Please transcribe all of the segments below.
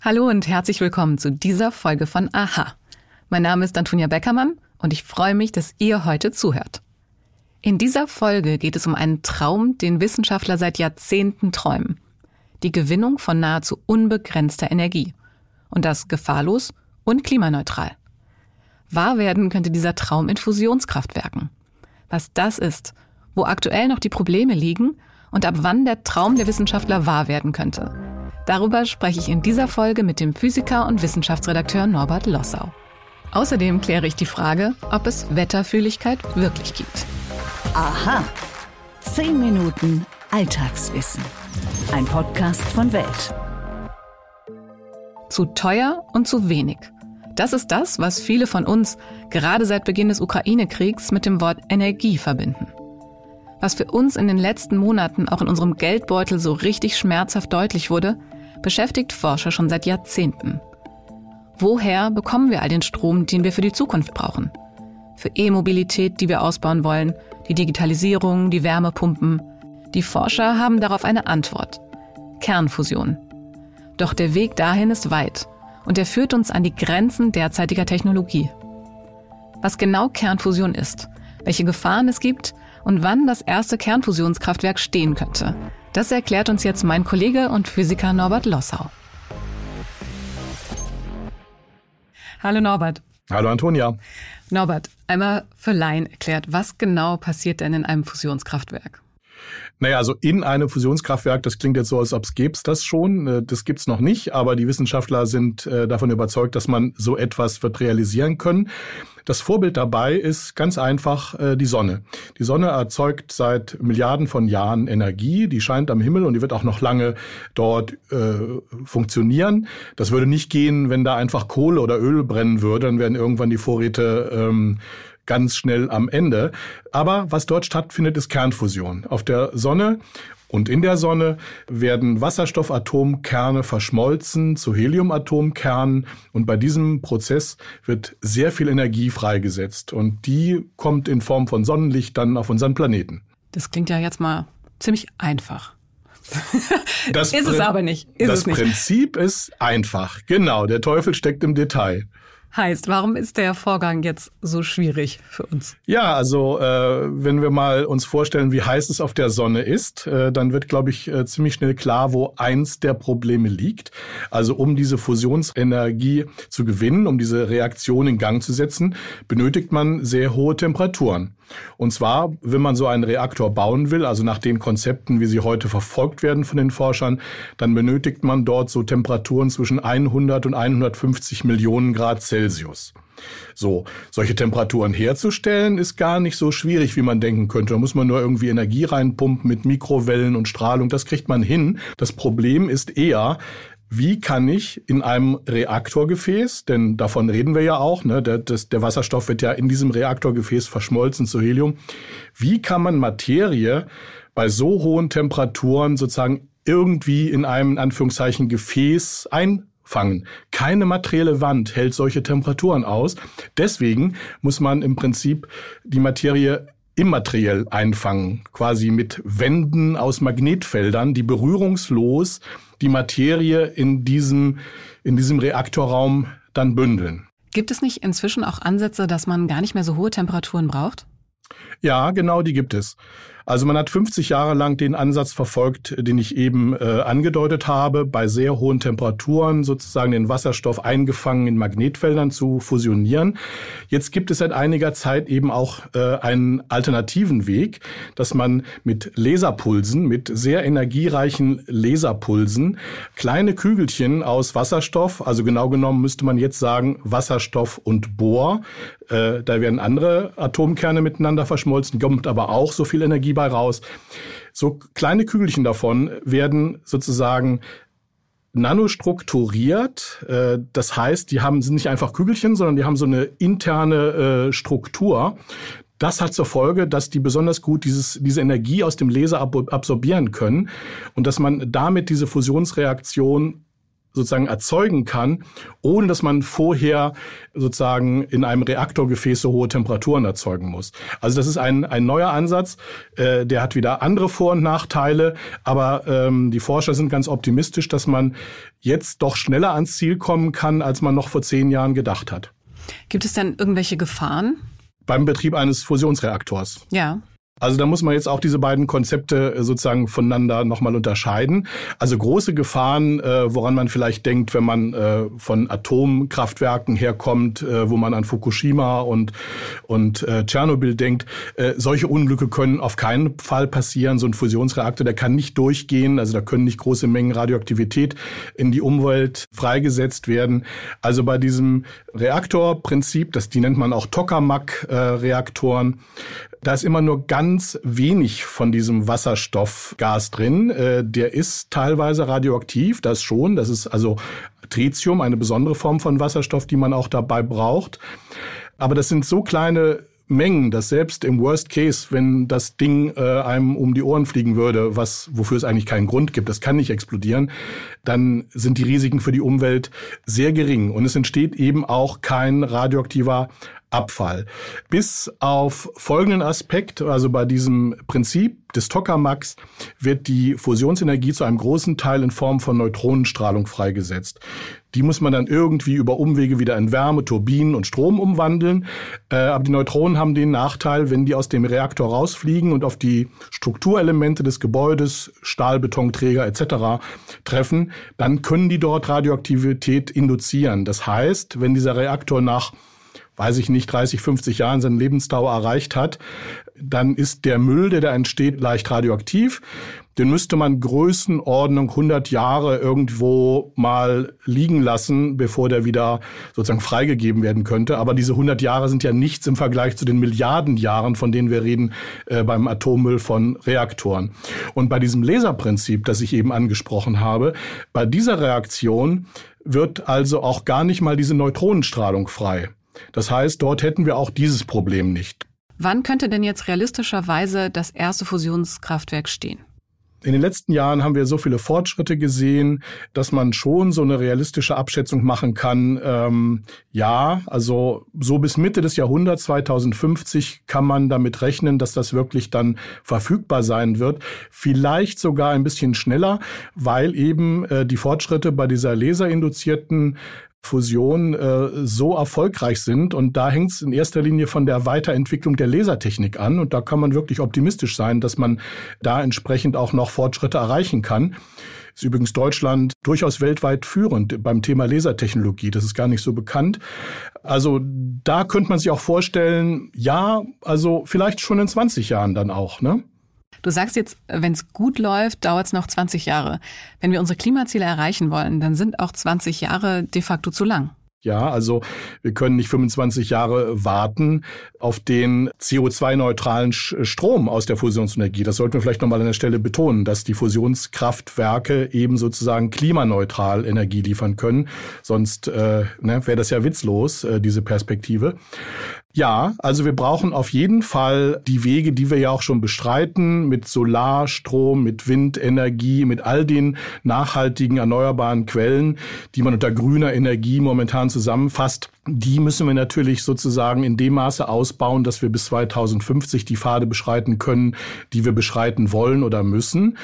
Hallo und herzlich willkommen zu dieser Folge von Aha. Mein Name ist Antonia Beckermann und ich freue mich, dass ihr heute zuhört. In dieser Folge geht es um einen Traum, den Wissenschaftler seit Jahrzehnten träumen. Die Gewinnung von nahezu unbegrenzter Energie. Und das gefahrlos und klimaneutral. Wahr werden könnte dieser Traum in Fusionskraftwerken. Was das ist, wo aktuell noch die Probleme liegen und ab wann der Traum der Wissenschaftler wahr werden könnte. Darüber spreche ich in dieser Folge mit dem Physiker und Wissenschaftsredakteur Norbert Lossau. Außerdem kläre ich die Frage, ob es Wetterfühligkeit wirklich gibt. Aha. Zehn Minuten Alltagswissen. Ein Podcast von Welt. Zu teuer und zu wenig. Das ist das, was viele von uns gerade seit Beginn des Ukraine-Kriegs mit dem Wort Energie verbinden. Was für uns in den letzten Monaten auch in unserem Geldbeutel so richtig schmerzhaft deutlich wurde, beschäftigt Forscher schon seit Jahrzehnten. Woher bekommen wir all den Strom, den wir für die Zukunft brauchen? Für E-Mobilität, die wir ausbauen wollen, die Digitalisierung, die Wärmepumpen. Die Forscher haben darauf eine Antwort. Kernfusion. Doch der Weg dahin ist weit und er führt uns an die Grenzen derzeitiger Technologie. Was genau Kernfusion ist, welche Gefahren es gibt und wann das erste Kernfusionskraftwerk stehen könnte, das erklärt uns jetzt mein Kollege und Physiker Norbert Lossau. Hallo Norbert. Hallo Antonia. Norbert, einmal für Laien erklärt, was genau passiert denn in einem Fusionskraftwerk? Naja, also in einem Fusionskraftwerk, das klingt jetzt so, als ob es gäbe das schon. Äh, das gibt's noch nicht, aber die Wissenschaftler sind äh, davon überzeugt, dass man so etwas wird realisieren können. Das Vorbild dabei ist ganz einfach äh, die Sonne. Die Sonne erzeugt seit Milliarden von Jahren Energie, die scheint am Himmel und die wird auch noch lange dort äh, funktionieren. Das würde nicht gehen, wenn da einfach Kohle oder Öl brennen würde, dann wären irgendwann die Vorräte ähm, ganz schnell am Ende. Aber was dort stattfindet, ist Kernfusion. Auf der Sonne und in der Sonne werden Wasserstoffatomkerne verschmolzen zu Heliumatomkernen und bei diesem Prozess wird sehr viel Energie freigesetzt und die kommt in Form von Sonnenlicht dann auf unseren Planeten. Das klingt ja jetzt mal ziemlich einfach. Das ist es aber nicht. Ist das nicht. Prinzip ist einfach. Genau, der Teufel steckt im Detail heißt. Warum ist der Vorgang jetzt so schwierig für uns? Ja, also äh, wenn wir mal uns vorstellen, wie heiß es auf der Sonne ist, äh, dann wird, glaube ich, äh, ziemlich schnell klar, wo eins der Probleme liegt. Also um diese Fusionsenergie zu gewinnen, um diese Reaktion in Gang zu setzen, benötigt man sehr hohe Temperaturen. Und zwar, wenn man so einen Reaktor bauen will, also nach den Konzepten, wie sie heute verfolgt werden von den Forschern, dann benötigt man dort so Temperaturen zwischen 100 und 150 Millionen Grad Celsius. So, solche Temperaturen herzustellen ist gar nicht so schwierig, wie man denken könnte. Da muss man nur irgendwie Energie reinpumpen mit Mikrowellen und Strahlung. Das kriegt man hin. Das Problem ist eher, wie kann ich in einem Reaktorgefäß, denn davon reden wir ja auch, ne, der, das, der Wasserstoff wird ja in diesem Reaktorgefäß verschmolzen zu Helium, wie kann man Materie bei so hohen Temperaturen sozusagen irgendwie in einem in Anführungszeichen Gefäß einfangen. Keine materielle Wand hält solche Temperaturen aus. Deswegen muss man im Prinzip die Materie immateriell einfangen, quasi mit Wänden aus Magnetfeldern, die berührungslos die Materie in diesem, in diesem Reaktorraum dann bündeln. Gibt es nicht inzwischen auch Ansätze, dass man gar nicht mehr so hohe Temperaturen braucht? Ja, genau, die gibt es. Also man hat 50 Jahre lang den Ansatz verfolgt, den ich eben äh, angedeutet habe, bei sehr hohen Temperaturen sozusagen den Wasserstoff eingefangen in Magnetfeldern zu fusionieren. Jetzt gibt es seit einiger Zeit eben auch äh, einen alternativen Weg, dass man mit Laserpulsen, mit sehr energiereichen Laserpulsen, kleine Kügelchen aus Wasserstoff, also genau genommen müsste man jetzt sagen Wasserstoff und Bohr, äh, da werden andere Atomkerne miteinander verschmolzen, kommt aber auch so viel Energie bei raus. So kleine Kügelchen davon werden sozusagen nanostrukturiert. Äh, das heißt, die haben, sind nicht einfach Kügelchen, sondern die haben so eine interne äh, Struktur. Das hat zur Folge, dass die besonders gut dieses, diese Energie aus dem Laser absorbieren können und dass man damit diese Fusionsreaktion sozusagen erzeugen kann, ohne dass man vorher sozusagen in einem Reaktorgefäß so hohe Temperaturen erzeugen muss. Also das ist ein, ein neuer Ansatz, äh, der hat wieder andere Vor- und Nachteile, aber ähm, die Forscher sind ganz optimistisch, dass man jetzt doch schneller ans Ziel kommen kann, als man noch vor zehn Jahren gedacht hat. Gibt es denn irgendwelche Gefahren? Beim Betrieb eines Fusionsreaktors. Ja. Also da muss man jetzt auch diese beiden Konzepte äh, sozusagen voneinander nochmal unterscheiden. Also große Gefahren, äh, woran man vielleicht denkt, wenn man äh, von Atomkraftwerken herkommt, wo man an Fukushima und, und Tschernobyl denkt, solche Unglücke können auf keinen Fall passieren. So ein Fusionsreaktor, der kann nicht durchgehen, also da können nicht große Mengen Radioaktivität in die Umwelt freigesetzt werden. Also bei diesem Reaktorprinzip, das die nennt man auch Tokamak-Reaktoren, da ist immer nur ganz wenig von diesem Wasserstoffgas drin. Äh, der ist teilweise radioaktiv, das schon. Das ist also Tritium, eine besondere Form von Wasserstoff, die man auch dabei braucht. Aber das sind so kleine Mengen, dass selbst im Worst Case, wenn das Ding äh, einem um die Ohren fliegen würde, was wofür es eigentlich keinen Grund gibt, das kann nicht explodieren, dann sind die Risiken für die Umwelt sehr gering und es entsteht eben auch kein radioaktiver Abfall. Bis auf folgenden Aspekt, also bei diesem Prinzip des Tokamaks wird die Fusionsenergie zu einem großen Teil in Form von Neutronenstrahlung freigesetzt. Die muss man dann irgendwie über Umwege wieder in Wärme, Turbinen und Strom umwandeln. Äh, aber die Neutronen haben den Nachteil, wenn die aus dem Reaktor rausfliegen und auf die Strukturelemente des Gebäudes, Stahl, Betonträger etc. treffen, dann können die dort Radioaktivität induzieren. Das heißt, wenn dieser Reaktor nach weiß ich nicht, 30, 50 Jahren seine Lebensdauer erreicht hat, dann ist der Müll, der da entsteht, leicht radioaktiv. Den müsste man Größenordnung 100 Jahre irgendwo mal liegen lassen, bevor der wieder sozusagen freigegeben werden könnte. Aber diese 100 Jahre sind ja nichts im Vergleich zu den Milliarden Jahren, von denen wir reden äh, beim Atommüll von Reaktoren. Und bei diesem Laserprinzip, das ich eben angesprochen habe, bei dieser Reaktion wird also auch gar nicht mal diese Neutronenstrahlung frei. Das heißt, dort hätten wir auch dieses Problem nicht. Wann könnte denn jetzt realistischerweise das erste Fusionskraftwerk stehen? In den letzten Jahren haben wir so viele Fortschritte gesehen, dass man schon so eine realistische Abschätzung machen kann. Ähm, ja, also so bis Mitte des Jahrhunderts 2050 kann man damit rechnen, dass das wirklich dann verfügbar sein wird. Vielleicht sogar ein bisschen schneller, weil eben äh, die Fortschritte bei dieser laserinduzierten Fusion äh, so erfolgreich sind. Und da hängt es in erster Linie von der Weiterentwicklung der Lasertechnik an. Und da kann man wirklich optimistisch sein, dass man da entsprechend auch noch Fortschritte erreichen kann. Ist übrigens Deutschland durchaus weltweit führend beim Thema Lasertechnologie. Das ist gar nicht so bekannt. Also da könnte man sich auch vorstellen, ja, also vielleicht schon in 20 Jahren dann auch, ne? Du sagst jetzt, wenn es gut läuft, dauert es noch 20 Jahre. Wenn wir unsere Klimaziele erreichen wollen, dann sind auch 20 Jahre de facto zu lang. Ja, also wir können nicht 25 Jahre warten auf den CO2-neutralen Strom aus der Fusionsenergie. Das sollten wir vielleicht nochmal an der Stelle betonen, dass die Fusionskraftwerke eben sozusagen klimaneutral Energie liefern können. Sonst äh, ne, wäre das ja witzlos, äh, diese Perspektive. Ja, also wir brauchen auf jeden Fall die Wege, die wir ja auch schon bestreiten, mit Solarstrom, mit Windenergie, mit all den nachhaltigen erneuerbaren Quellen, die man unter grüner Energie momentan zusammenfasst. Die müssen wir natürlich sozusagen in dem Maße ausbauen, dass wir bis 2050 die Pfade beschreiten können, die wir beschreiten wollen oder müssen.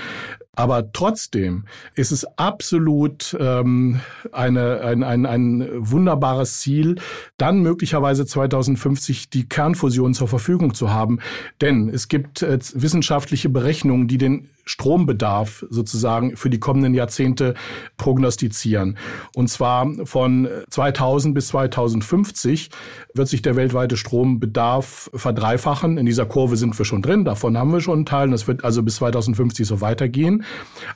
Aber trotzdem ist es absolut ähm, eine, ein, ein, ein wunderbares Ziel, dann möglicherweise 2050 die Kernfusion zur Verfügung zu haben. Denn es gibt äh, wissenschaftliche Berechnungen, die den Strombedarf sozusagen für die kommenden Jahrzehnte prognostizieren. Und zwar von äh, 2000 bis 2050 wird sich der weltweite Strombedarf verdreifachen. In dieser Kurve sind wir schon drin, davon haben wir schon einen Teil. Das wird also bis 2050 so weitergehen.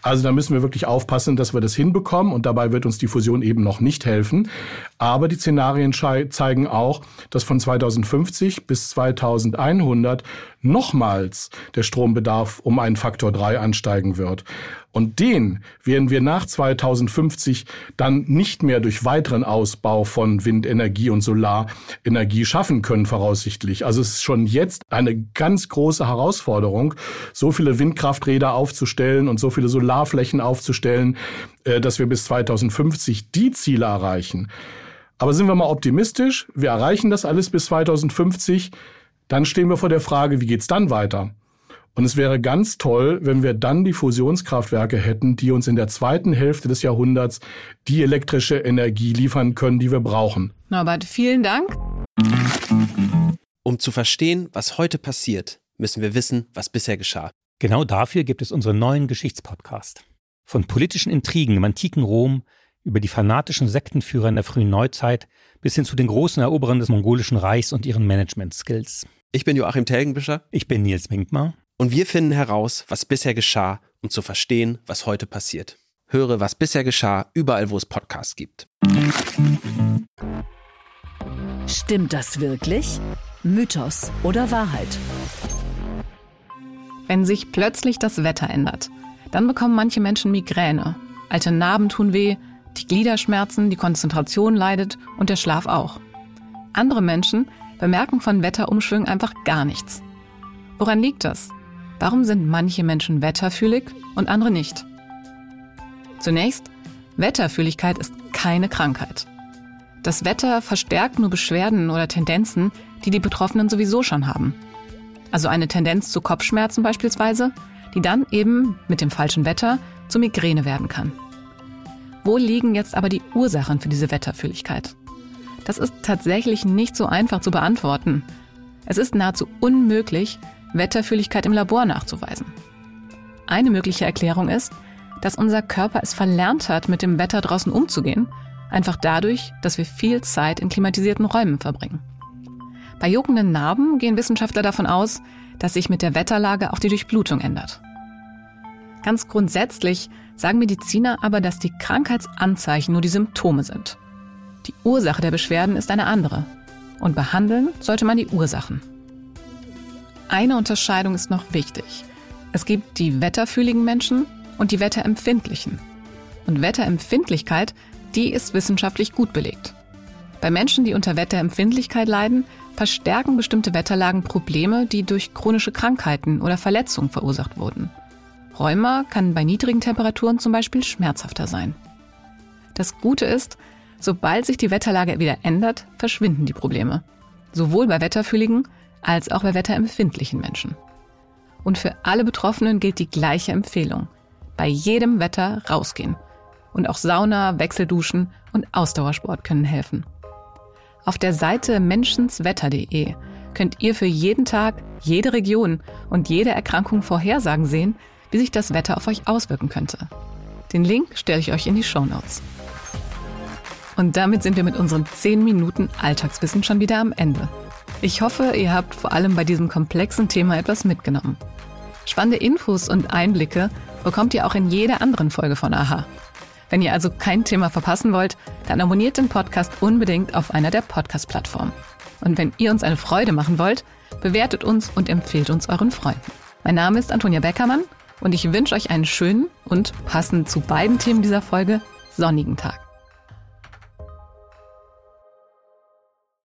Also da müssen wir wirklich aufpassen, dass wir das hinbekommen. Und dabei wird uns die Fusion eben noch nicht helfen. Aber die Szenarien zeigen auch, dass von 2050 bis 2100 nochmals der Strombedarf um einen Faktor 3 ansteigen wird. Und den werden wir nach 2050 dann nicht mehr durch weiteren Ausbau von Windenergie und Solarenergie schaffen können, voraussichtlich. Also es ist schon jetzt eine ganz große Herausforderung, so viele Windkrafträder aufzustellen und so viele Solarflächen aufzustellen, äh, dass wir bis 2050 die Ziele erreichen. Aber sind wir mal optimistisch, wir erreichen das alles bis 2050, dann stehen wir vor der Frage, wie geht's dann weiter? Und es wäre ganz toll, wenn wir dann die Fusionskraftwerke hätten, die uns in der zweiten Hälfte des Jahrhunderts die elektrische Energie liefern können, die wir brauchen. Norbert, vielen Dank. Um zu verstehen, was heute passiert, müssen wir wissen, was bisher geschah. Genau dafür gibt es unseren neuen Geschichtspodcast. Von politischen Intrigen im antiken Rom über die fanatischen Sektenführer in der frühen Neuzeit bis hin zu den großen Eroberern des mongolischen Reichs und ihren Management-Skills. Ich bin Joachim Telgenbischer. Ich bin Nils Minkmar. Und wir finden heraus, was bisher geschah, um zu verstehen, was heute passiert. Höre, was bisher geschah, überall, wo es Podcasts gibt. Stimmt das wirklich? Mythos oder Wahrheit? Wenn sich plötzlich das Wetter ändert, dann bekommen manche Menschen Migräne. Alte Narben tun weh, die Gliederschmerzen, die Konzentration leidet und der Schlaf auch. Andere Menschen bemerken von Wetterumschwüngen einfach gar nichts. Woran liegt das? Warum sind manche Menschen wetterfühlig und andere nicht? Zunächst, Wetterfühligkeit ist keine Krankheit. Das Wetter verstärkt nur Beschwerden oder Tendenzen, die die Betroffenen sowieso schon haben. Also eine Tendenz zu Kopfschmerzen beispielsweise, die dann eben mit dem falschen Wetter zu Migräne werden kann. Wo liegen jetzt aber die Ursachen für diese Wetterfühligkeit? Das ist tatsächlich nicht so einfach zu beantworten. Es ist nahezu unmöglich, Wetterfühligkeit im Labor nachzuweisen. Eine mögliche Erklärung ist, dass unser Körper es verlernt hat, mit dem Wetter draußen umzugehen, einfach dadurch, dass wir viel Zeit in klimatisierten Räumen verbringen. Bei juckenden Narben gehen Wissenschaftler davon aus, dass sich mit der Wetterlage auch die Durchblutung ändert. Ganz grundsätzlich sagen Mediziner aber, dass die Krankheitsanzeichen nur die Symptome sind. Die Ursache der Beschwerden ist eine andere. Und behandeln sollte man die Ursachen. Eine Unterscheidung ist noch wichtig. Es gibt die wetterfühligen Menschen und die wetterempfindlichen. Und Wetterempfindlichkeit, die ist wissenschaftlich gut belegt. Bei Menschen, die unter Wetterempfindlichkeit leiden, verstärken bestimmte Wetterlagen Probleme, die durch chronische Krankheiten oder Verletzungen verursacht wurden. Rheuma kann bei niedrigen Temperaturen zum Beispiel schmerzhafter sein. Das Gute ist, sobald sich die Wetterlage wieder ändert, verschwinden die Probleme. Sowohl bei wetterfühligen als auch bei wetterempfindlichen Menschen. Und für alle Betroffenen gilt die gleiche Empfehlung. Bei jedem Wetter rausgehen. Und auch Sauna, Wechselduschen und Ausdauersport können helfen. Auf der Seite menschenswetter.de könnt ihr für jeden Tag, jede Region und jede Erkrankung Vorhersagen sehen, wie sich das Wetter auf euch auswirken könnte. Den Link stelle ich euch in die Show Notes. Und damit sind wir mit unseren 10 Minuten Alltagswissen schon wieder am Ende. Ich hoffe, ihr habt vor allem bei diesem komplexen Thema etwas mitgenommen. Spannende Infos und Einblicke bekommt ihr auch in jeder anderen Folge von AHA. Wenn ihr also kein Thema verpassen wollt, dann abonniert den Podcast unbedingt auf einer der Podcast-Plattformen. Und wenn ihr uns eine Freude machen wollt, bewertet uns und empfehlt uns euren Freunden. Mein Name ist Antonia Beckermann und ich wünsche euch einen schönen und passend zu beiden Themen dieser Folge sonnigen Tag.